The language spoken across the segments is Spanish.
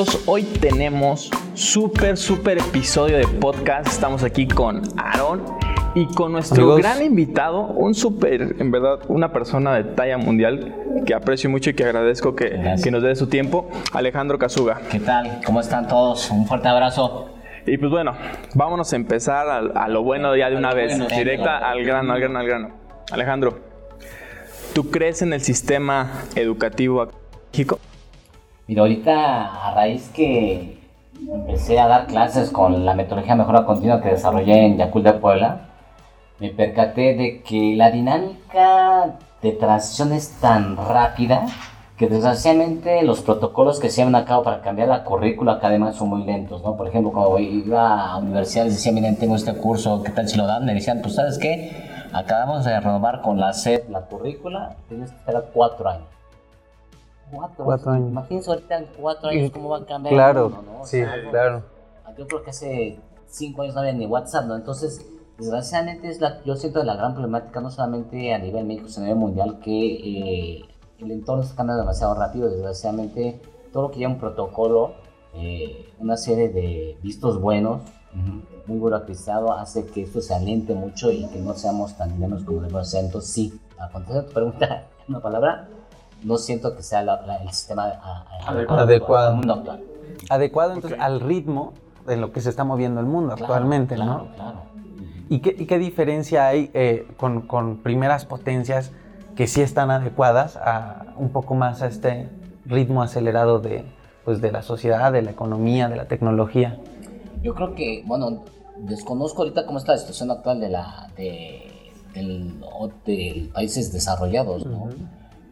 Amigos? Hoy tenemos súper, súper episodio de podcast. Estamos aquí con Aaron y con nuestro Amigos. gran invitado, un súper, en verdad, una persona de talla mundial que aprecio mucho y que agradezco que, nos dé su tiempo, Alejandro Casuga. ¿Qué tal? ¿Cómo están todos? Un fuerte abrazo. Y pues bueno, vámonos a empezar a, a lo bueno ya de una vez, bueno. directa al grano, al grano, al grano. Alejandro, ¿tú crees en el sistema educativo aquí en México? Mira, ahorita a raíz que empecé a dar clases con la metodología mejora continua que desarrollé en Yacul de Puebla, me percaté de que la dinámica de transición es tan rápida que desgraciadamente los protocolos que se llevan a cabo para cambiar la currícula además son muy lentos, ¿no? Por ejemplo, cuando iba a universidades decía, miren, tengo este curso, ¿qué tal si lo dan? Me decían, pues, ¿sabes qué? Acabamos de renovar con la SED la currícula, tienes que esperar cuatro años. Cuatro, Cuatro años. Imagínense ahorita en cuatro años cómo va a cambiar Claro, el mundo, ¿no? O sí, sea, claro. yo creo que hace cinco años no había ni WhatsApp, ¿no? Entonces, desgraciadamente, es la, yo siento la gran problemática, no solamente a nivel México, sino a nivel mundial, que eh, el entorno está cambiando demasiado rápido. Desgraciadamente, todo lo que lleva un protocolo, eh, una serie de vistos buenos, muy burocratizado, hace que esto se alente mucho y que no seamos tan dinámicos como debemos ser. Entonces, sí, a contestar tu pregunta una palabra, no siento que sea la- la- el sistema a- a- Adecuado. Adecuado. al mundo actual. Adecuado entonces al ritmo en lo que se está moviendo el mundo Claro, actualmente, claro, ¿no? Claro. ¿Y qué, y qué diferencia hay eh, con, con primeras potencias que sí están adecuadas a un poco más a este ritmo acelerado de, pues, de la sociedad, de la economía, de la tecnología? Yo creo que, bueno, desconozco ahorita cómo está la situación actual de la de, del, o de países desarrollados, ¿no?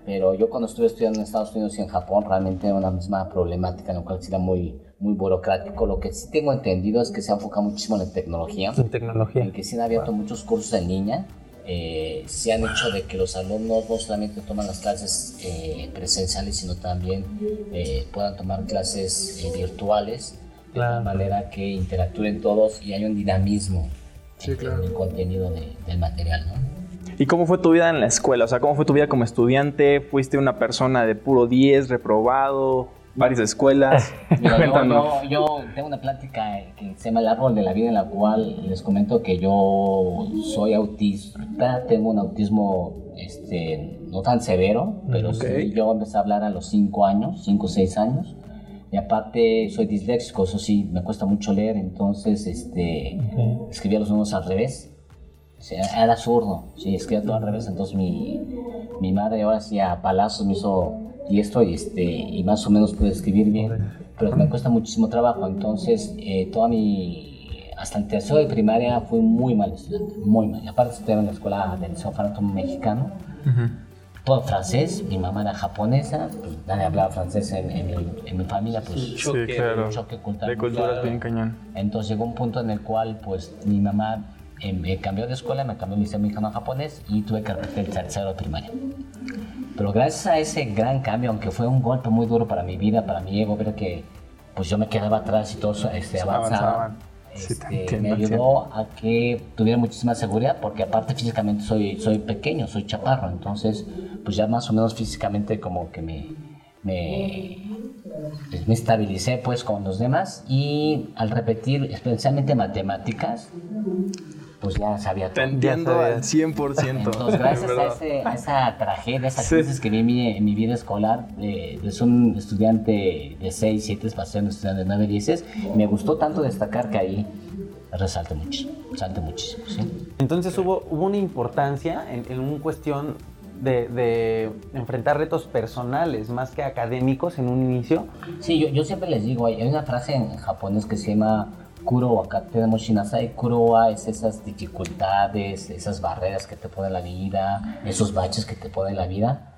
Pero yo cuando estuve estudiando en Estados Unidos y en Japón realmente era una misma problemática en la cual era muy, muy burocrático. Lo que sí tengo entendido es que se ha enfocado muchísimo en la tecnología, En tecnología. en que sí han abierto muchos cursos en línea. Eh, se han hecho de que los alumnos no solamente toman las clases eh, presenciales, sino también eh, puedan tomar clases eh, virtuales de Claro. tal manera que interactúen todos y haya un dinamismo Sí, en- claro. en el contenido de- del material, ¿no? ¿Y cómo fue tu vida en la escuela? O sea, ¿cómo fue tu vida como estudiante? ¿Fuiste una persona de puro 10, reprobado, varias escuelas? Mira, yo, Cuéntanos. yo- yo tengo una plática que se llama El árbol de la vida en la cual les comento que yo soy autista, tengo un autismo este, no tan severo, pero sí, yo empecé a hablar a los 5 años, 5 o 6 años. Y aparte soy disléxico, eso sí, me cuesta mucho leer, entonces este, escribía los números al revés. Sea, era zurdo, sí, escribía todo al revés, entonces mi, mi madre ahora sí a palazos me hizo diestro y, este, y más o menos pude escribir bien, pero me cuesta muchísimo trabajo, entonces eh, toda mi, hasta el tercero de primaria fui muy mal estudiante, muy mal, y aparte estudiaba en la escuela del Liceo Mexicano, todo francés, mi mamá era japonesa, pues nadie hablaba francés en, en mi, en mi familia, pues Sí, claro. un choque cultural De culturas bien cañón. Entonces llegó un punto en el cual pues mi mamá me cambió de escuela, me cambió mi liceo mexicano a japonés y tuve que repetir el tercero de primaria. Pero gracias a ese gran cambio, aunque fue un golpe muy duro para mi vida, para mi ego, ver que pues yo me quedaba atrás y todo eso, este, avanzaba. Avanzaban. Sí, te este, entiendo, me ayudó a que tuviera muchísima seguridad porque aparte físicamente soy, soy pequeño, soy chaparro, entonces pues ya más o menos físicamente como que me, me, pues, me estabilicé pues con los demás y al repetir especialmente matemáticas, pues ya sabía Te todo. entiendo sabía. al 100%. Entonces, gracias a, ese- a esa tragedia, a esas Sí. crisis que vi en mi, en mi vida escolar, de, de ser un estudiante de 6, 7, para ser un estudiante de 9, 10, me gustó tanto destacar que ahí resalte mucho, resalte muchísimo, ¿sí? Entonces hubo, hubo una importancia en, en una cuestión de, de enfrentar retos personales más que académicos en un inicio. Sí, yo, yo siempre les digo, hay una frase en japonés que se llama Kuro kate no shinasai. Kuro wa es esas dificultades, esas barreras que te pone la vida, esos baches que te pone la vida.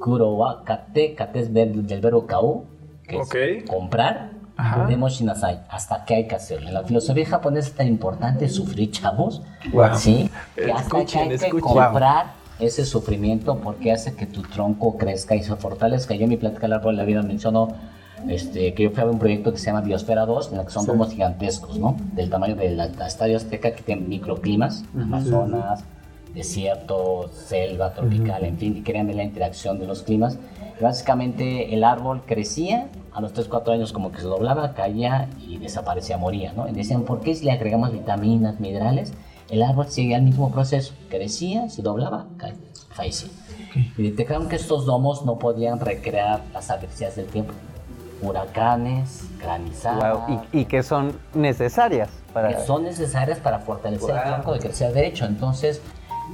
Kuro wa kate, kate es ver- del verbo kau, que Ok. es comprar. Ajá. Demo shinasai, hasta que hay que hacerlo. En la filosofía japonesa es tan importante sufrir, chavos, Wow. ¿sí? Que hasta que Escuchen, hay que escuchen. comprar ese sufrimiento porque hace que tu tronco crezca y se fortalezca. Yo en mi plática al árbol de la vida menciono este, que yo fui a ver un proyecto que se llama Biosfera 2, en el que son domos gigantescos, ¿no? Del tamaño del estadio Azteca, que tienen microclimas, Amazonas, desierto, selva tropical, en fin, y querían ver la interacción de los climas. Y básicamente el árbol crecía, a los 3, 4 años como que se doblaba, caía y desaparecía, moría, ¿no? Y decían, ¿por qué si le agregamos vitaminas, minerales? El árbol seguía el mismo proceso, crecía, se doblaba, caía, fallecía. Y detectaron que estos domos no podían recrear las adversidades del tiempo. Huracanes, granizadas, Wow, y, y que son necesarias para... que son necesarias para fortalecer el tronco de crecer derecho. Entonces,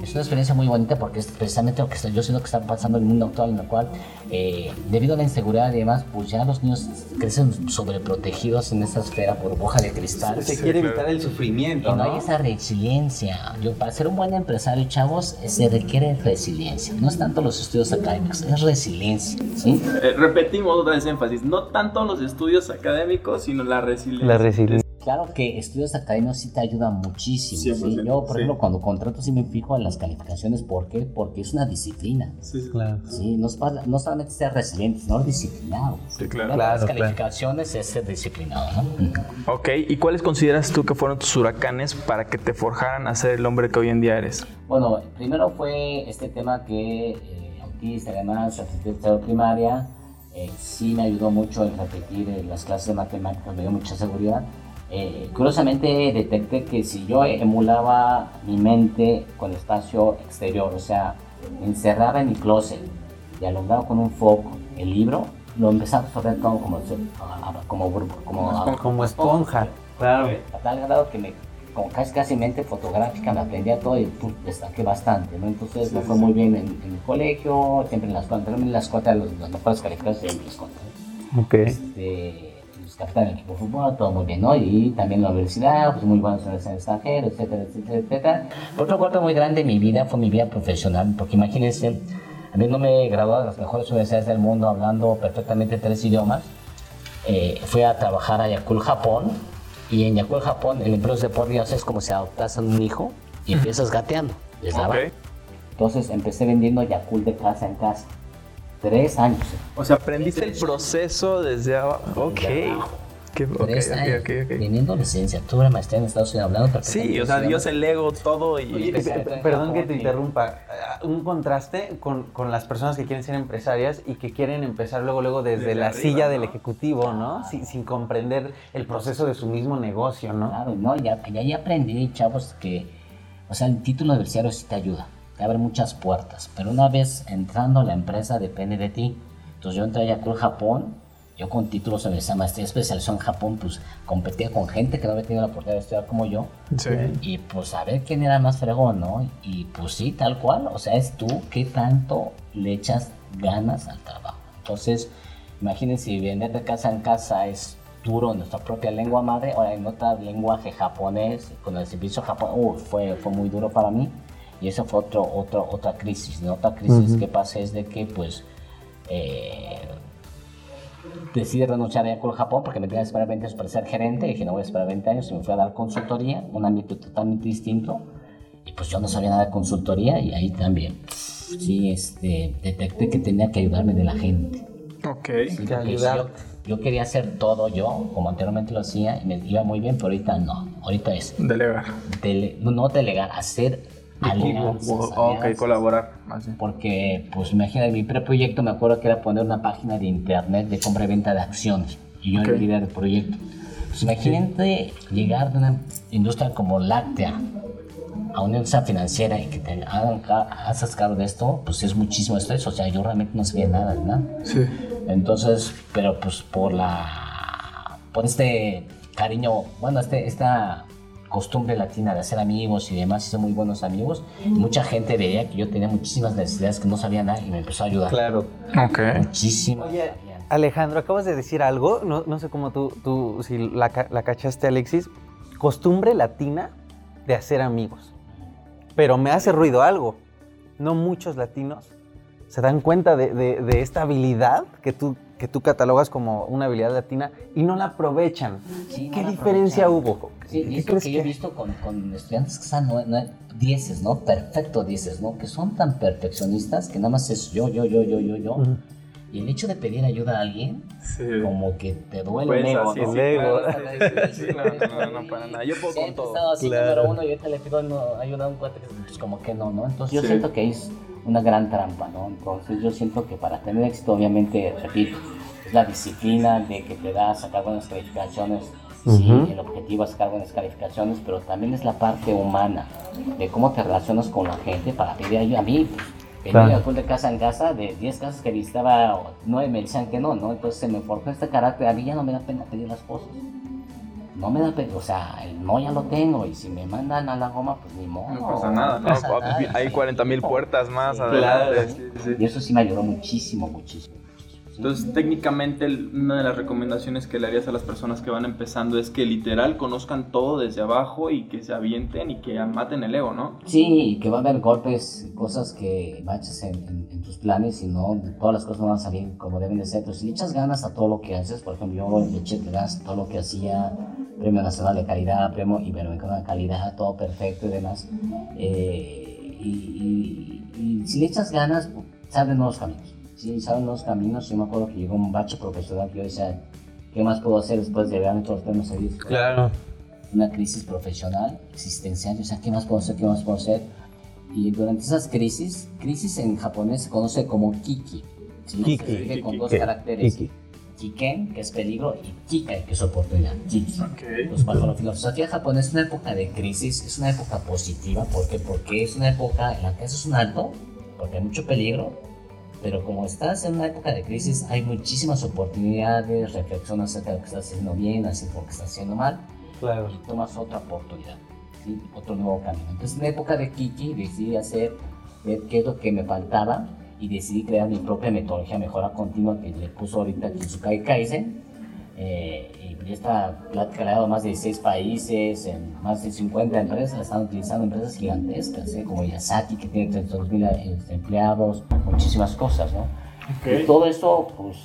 es una experiencia muy bonita porque es precisamente lo que está- yo siento que está pasando en el mundo actual, en el cual, eh, debido a la inseguridad y demás, pues ya los niños crecen sobreprotegidos en esa esfera burbuja de cristal. Se quiere evitar el sufrimiento, Y no ¿no? hay esa resiliencia. Yo, para ser un buen empresario, chavos, se requiere resiliencia. No es tanto los estudios académicos, es resiliencia. ¿sí? Eh, repetimos otra vez énfasis, no tanto los estudios académicos, sino la resiliencia. La resiliencia. Claro que estudios académicos sí te ayudan muchísimo. ¿sí? 100%, Yo, por sí. ejemplo, cuando contrato sí me fijo en las calificaciones. ¿Por qué? Porque es una disciplina. Sí, sí. Claro. ¿sí? No, es para- no solamente ser resiliente, sino disciplinado. Sí, claro. Claro, las claro. calificaciones es ser disciplinado. ¿no? Ok, ¿y cuáles consideras tú que fueron tus huracanes para que te forjaran a ser el hombre que hoy en día eres? Bueno, primero fue este tema que eh, autista, además, arquitectura primaria, eh, sí me ayudó mucho en repetir eh, las clases de matemáticas, me dio mucha seguridad. Eh, curiosamente detecté que si yo emulaba mi mente con espacio exterior, o sea, me encerraba en mi closet y alumbraba con un foco el libro, lo empezaba a absorber todo como, como, como, como, Como esponja. Claro. a tal grado que me, como casi casi mente fotográfica, me aprendía todo y pum, destaqué bastante, ¿no? Entonces me fue muy bien en, en el colegio, siempre en las escuela, en la escuela, los, las mejores calificaciones en la escuela. ¿no? Ok. Este, capitán del equipo de fútbol, todo muy bien, ¿no? Y también la universidad, pues muy buenas universidades en el extranjero, etcétera, etcétera, etcétera. Otro cuarto muy grande de mi vida fue mi vida profesional, porque imagínense, a mí no me gradué de las mejores universidades del mundo hablando perfectamente tres idiomas. Eh, fui a trabajar a Yakul, Japón, y en Yakul, Japón, el empleo de por Dios es como si adoptas a un hijo y empiezas gateando. ¿les daba? Ok. Entonces empecé vendiendo Yakul de casa en casa. Tres años. O sea, Aprendiste el proceso desde abajo. Ok. Desde. Qué- ok, Tres ok, años. ok, ok. Teniendo licenciatura, maestría en Estados Unidos, hablando Sí, o sea, Dios el ego, todo y... Oye, perdón que te interrumpa. Ah, Un contraste con, con las personas que quieren ser empresarias y que quieren empezar luego, luego desde, Desde la arriba, silla ¿no? del ejecutivo, ¿no? Sin, sin comprender el proceso de su mismo negocio, ¿no? Claro, no, ya, ya, ya aprendí, chavos, que, o sea, el título universitario sí te ayuda, te abre muchas puertas, pero una vez entrando a la empresa depende de ti. Entonces yo entré a Yakult Japón, yo con títulos de esa maestría especialización en Japón, pues competía con gente que no había tenido la oportunidad de estudiar como yo. Sí. Y pues a ver quién era más fregón, ¿no? Y pues sí, tal cual. O sea, es tú que tanto le echas ganas al trabajo. Entonces, imagínense, vender de casa en casa es duro en nuestra propia lengua madre, ahora en otra lenguaje japonés, con el servicio japonés, uh, fue, fue muy duro para mí. Y eso fue otro, otro, otra crisis, ¿no? Otra crisis que pasa es de que, pues, eh, decidí renunciar a Yakult Japón porque me tenía que esperar 20 años para ser gerente. Dije, no voy a esperar 20 años y me fui a dar consultoría, un ámbito totalmente distinto. Y pues yo no sabía nada de consultoría y ahí también, sí, este, detecté que tenía que ayudarme de la gente. Ok. Sí, Que ayudarte. yo, yo quería hacer todo yo, como anteriormente lo hacía, y me iba muy bien, pero ahorita no. Ahorita es Delegar. dele- no delegar, hacer alianzas, Ok, alianzas. colaborar. Porque, pues imagínate, mi preproyecto me acuerdo que era poner una página de internet de compra y venta de acciones. Y yo era el líder del proyecto. Pues imagínate llegar de una industria como láctea a una industria financiera y que te hagan hagas cargo de esto, pues es muchísimo estrés. O sea, yo realmente no sabía nada, ¿verdad? Sí. Entonces, pero pues por la. por este cariño, bueno, este, esta costumbre latina de hacer amigos y demás, hice muy buenos amigos. Mucha gente veía que yo tenía muchísimas necesidades que no sabía nada y me empezó a ayudar. Claro. Ok. Muchísimo. Oye, Alejandro, acabas de decir algo, no, no sé cómo tú, tú si la, la cachaste, Alexis, costumbre latina de hacer amigos. Pero me hace ruido algo. No muchos latinos se dan cuenta de, de- de esta habilidad que tú, que tú catalogas como una habilidad latina y no la aprovechan. Sí, no ¿Qué la diferencia aprovechan. hubo? Sí, ¿Qué y esto crees que yo he que- visto con, con estudiantes que están no, no, dieces, ¿no? Perfecto dieces, ¿no? Que son tan perfeccionistas que nada más es yo, yo, yo, yo, yo, yo. Ujú. Y el hecho de pedir ayuda a alguien, Sí. como que te duele Pues el ego, así, ¿no? sí, ego. claro, sí, no, no, no, para nada. Yo puedo con Siempre he todo. estado así Claro. número uno y ahorita le pido no, ayuda a un cuate que pues como que no, ¿no? Entonces yo siento que es una gran trampa, ¿no? Entonces yo siento que para tener éxito, obviamente, repito, es la disciplina de que te da sacar buenas calificaciones. Sí, Ujú. el objetivo es sacar buenas calificaciones, pero también es la parte humana de cómo te relacionas con la gente para pedir ayuda. A mí, pues, venía Claro. de casa en casa, de 10 casas que visitaba, 9 me decían que no, ¿no? Entonces se me forjó este carácter. A mí ya no me da pena pedir las cosas no me da pena, o sea, el no ya lo tengo y si me mandan a la goma, pues ni modo. No pasa nada, ¿no? pasa nada, Hay sí. 40 mil puertas más Sí, adelante. claro. Sí, sí, sí. Y eso sí me ayudó muchísimo, muchísimo. Entonces, técnicamente, una de las recomendaciones que le harías a las personas que van empezando es que literal conozcan todo desde abajo y que se avienten y que maten el ego, ¿no? Sí, que va a haber golpes, cosas que baches en, tus planes y no, todas las cosas no van a salir como deben de ser. Pero si le echas ganas a todo lo que haces, por ejemplo, yo le eché ganas todo lo que hacía, Premio Nacional de Calidad, Premio Iberoamericano de Calidad, todo perfecto y demás. Eh, y, si le echas ganas, abren nuevos caminos. Sí, abren nuevos caminos. Yo me acuerdo que llegó un bache profesional que yo decía, ¿qué más puedo hacer después de ganar todos los premios seguidos? Claro. una crisis profesional, existencial, o sea, ¿qué más puedo hacer? ¿Qué más puedo hacer? Y durante esas crisis, crisis en japonés se conoce como kiki. ¿sí? Kiki. Se con dos Kiki. caracteres. Kiki. Kiken, que es peligro, y Kikai, que es oportunidad. Kiki. Ok. Pues bajo la filosofía japonesa es una época de crisis, es una época positiva, ¿por qué? Porque es una época en la que haces un alto, porque hay mucho peligro, pero como estás en una época de crisis hay muchísimas oportunidades, reflexionas acerca de lo que estás haciendo bien, así por qué estás haciendo mal, Claro. y tomas otra oportunidad, ¿sí? otro nuevo camino. Entonces, en la época de Kiki decidí hacer, ver qué es lo que me faltaba y decidí crear mi propia metodología de mejora continua que le puso ahorita Kizukai Kaizen. Eh, ya está la ha más de 16 países, en más de 50 empresas, la están utilizando empresas gigantescas, ¿eh? como Yasaki, que tiene 32 mil empleados, muchísimas cosas, ¿no? Y todo eso, pues,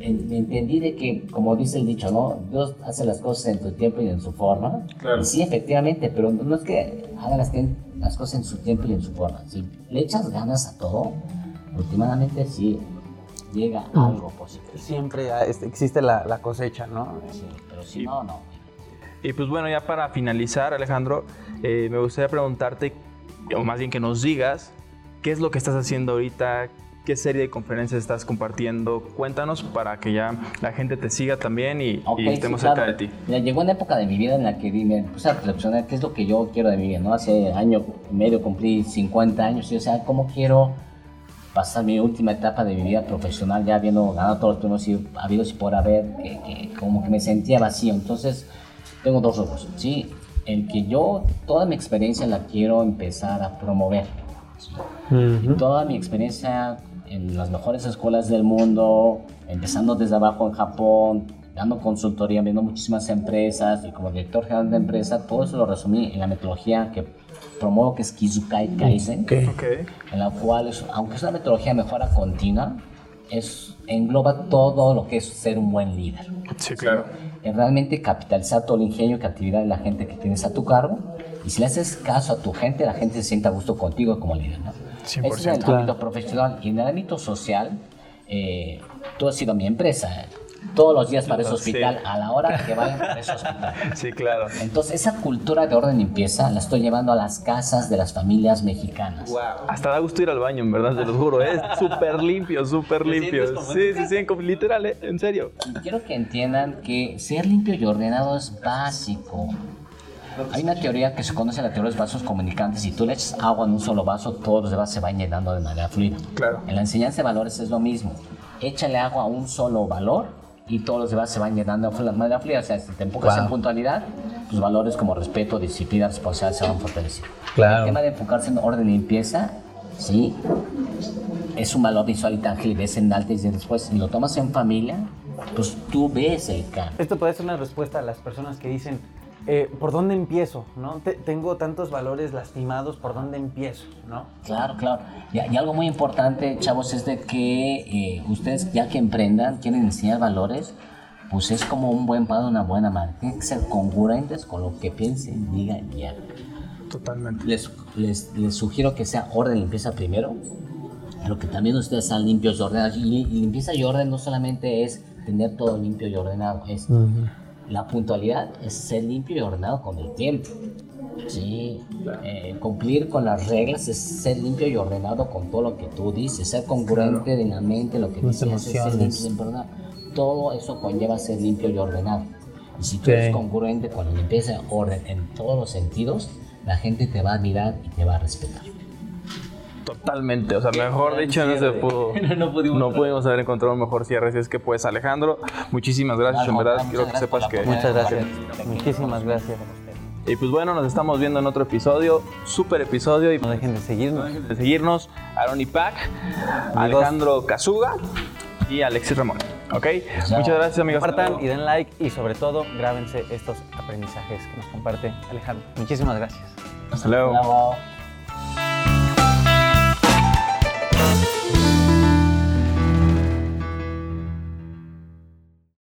en- entendí de que, como dice el dicho, ¿no? Dios hace las cosas en su tiempo y en su forma. Claro. Y sí, efectivamente, pero no es que haga las, las cosas en su tiempo y en su forma. Si le echas ganas a todo, últimamente sí llega algo positivo. Siempre existe la, la cosecha, ¿no? Sí, pero si no, no. Y pues bueno, ya para finalizar, Alejandro, eh, me gustaría preguntarte, o más bien que nos digas, ¿qué es lo que estás haciendo ahorita? ¿Qué serie de conferencias estás compartiendo? Cuéntanos para que ya la gente te siga también y, Ok, y estemos sí, cerca claro. de ti. Mira, llegó una época de mi vida en la que me puse a reflexionar qué es lo que yo quiero de mi vida, ¿no? Hace año y medio cumplí 50 años y, o sea, ¿cómo quiero pasar mi última etapa de mi vida profesional ya habiendo ganado todos los premios y habidos y por haber, que, que como que me sentía vacío? Entonces, tengo dos rubros, ¿sí? El que yo toda mi experiencia la quiero empezar a promover, ¿sí? Y toda mi experiencia en las mejores escuelas del mundo, empezando desde abajo en Japón, dando consultoría, viendo muchísimas empresas y como director general de empresa, todo eso lo resumí en la metodología que promuevo que es Kizukai Kaizen, Ok. en la cual, es- aunque es una metodología de mejora continua, es, engloba todo lo que es ser un buen líder. Sí, claro. Es realmente capitalizar todo el ingenio y creatividad de la gente que tienes a tu cargo. Y si le haces caso a tu gente, la gente se sienta a gusto contigo como líder. ¿no? 100%. Ese es el ámbito profesional. Y en el ámbito social, eh, tú has sido mi empresa. Todos los días para ese hospital a la hora que vayan para ese hospital. Sí, claro. Entonces, esa cultura de orden y limpieza la estoy llevando a las casas de las familias mexicanas. Hasta da gusto ir al baño, en verdad, te lo juro. Es súper limpio, súper limpio. Sí, sí, sí, literal, ¿eh? en serio. Y quiero que entiendan que ser limpio y ordenado es básico. Hay una teoría que se conoce la teoría de los vasos comunicantes. Si tú le echas agua en un solo vaso, todos los vasos se van llenando de manera fluida. Claro. En la enseñanza de valores es lo mismo. Échale agua a un solo valor y todos los demás se van llenando de manera fluida. O sea, si te enfocas en puntualidad, tus valores como respeto, disciplina, responsabilidad se van fortaleciendo. Claro. El tema de enfocarse en orden y limpieza, sí, es un valor visual y tangible, ves en antes y después. Si lo tomas en familia, pues tú ves el cambio. Esto puede ser una respuesta a las personas que dicen, eh, ¿por dónde empiezo? ¿no? Te- tengo tantos valores lastimados, ¿por dónde empiezo? ¿no? Claro, claro. Y, y algo muy importante, chavos, es de que eh, ustedes ya que emprendan, quieren enseñar valores, pues es como un buen padre, una buena madre. Tienen que ser congruentes con lo que piensen, digan y hagan. Totalmente. Les, les, les sugiero que sea orden y limpieza primero, pero que también ustedes sean limpios y ordenados. Y, li- y limpieza y orden no solamente es tener todo limpio y ordenado, es la puntualidad, es ser limpio y ordenado con el tiempo. Sí, eh, cumplir con las reglas es ser limpio y ordenado con todo lo que tú dices, ser congruente en la mente, lo que Las dices, es ser limpio y ordenado. Todo eso conlleva ser limpio y ordenado. Y si tú eres congruente con la limpieza y orden en todos los sentidos, la gente te va a admirar y te va a respetar. Totalmente, o sea, mejor dicho, no se pudo. No pudimos no traer. pudimos haber encontrado un mejor cierre. Así es que, pues, Alejandro, muchísimas gracias. En verdad, quiero que sepas que. Muchas gracias. Muchísimas gracias. Y pues bueno, nos estamos viendo en otro episodio, súper episodio. Y No dejen de seguirnos. de seguirnos, Aaron y Pac, Alejandro Kazuga y Alexis Ramón. ¿Ok? Muchas gracias, amigos. Compartan y den like y sobre todo grábense estos aprendizajes que nos comparte Alejandro. Muchísimas gracias. Hasta luego. Bravo.